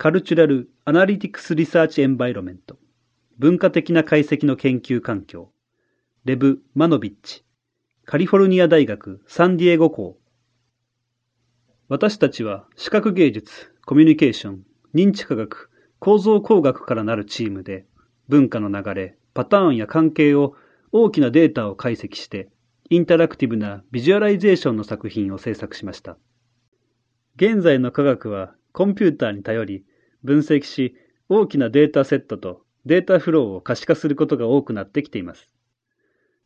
Cultural Analytics Research Environment 文化的な解析の研究環境レブ・マノビッチカリフォルニア大学サンディエゴ校私たちは視覚芸術、コミュニケーション、認知科学、構造工学からなるチームで文化の流れ、パターンや関係を大きなデータを解析してインタラクティブなビジュアライゼーションの作品を制作しました。現在の科学はコンピューターに頼り分析し大きなデータセットとデータフローを可視化することが多くなってきています。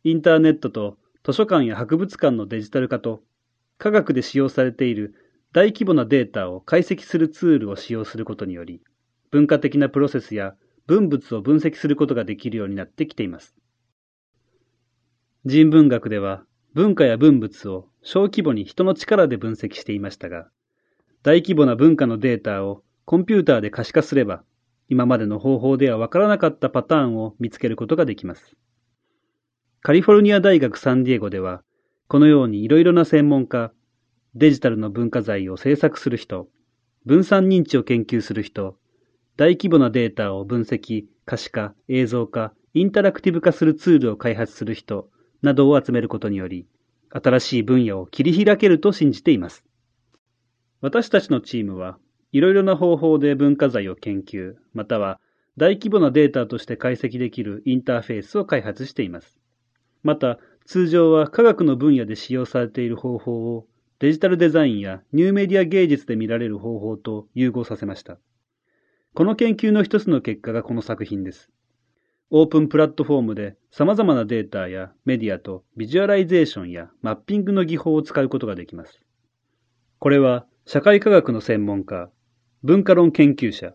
インターネットと図書館や博物館のデジタル化と科学で使用されている大規模なデータを解析するツールを使用することにより文化的なプロセスや文物を分析することができるようになってきています。人文学では文化や文物を小規模に人の力で分析していましたが、大規模な文化のデータをコンピューターで可視化すれば、今までの方法ではわからなかったパターンを見つけることができます。カリフォルニア大学サンディエゴでは、このようにいろいろな専門家、デジタルの文化財を制作する人、分散認知を研究する人、大規模なデータを分析、可視化、映像化、インタラクティブ化するツールを開発する人などを集めることにより、新しい分野を切り開けると信じています。私たちのチームはいろいろな方法で文化財を研究、または大規模なデータとして解析できるインターフェースを開発しています。また、通常は科学の分野で使用されている方法をデジタルデザインやニューメディア芸術で見られる方法と融合させました。この研究の一つの結果がこの作品です。オープンプラットフォームで様々なデータやメディアとビジュアライゼーションやマッピングの技法を使うことができます。これは社会科学の専門家、文化論研究者、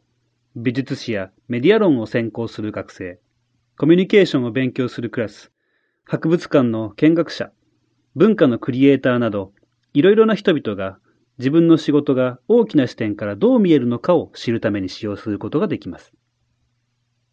美術史やメディア論を専攻する学生、コミュニケーションを勉強するクラス、博物館の見学者、文化のクリエイターなど、いろいろな人々が自分の仕事が大きな視点からどう見えるのかを知るために使用することができます。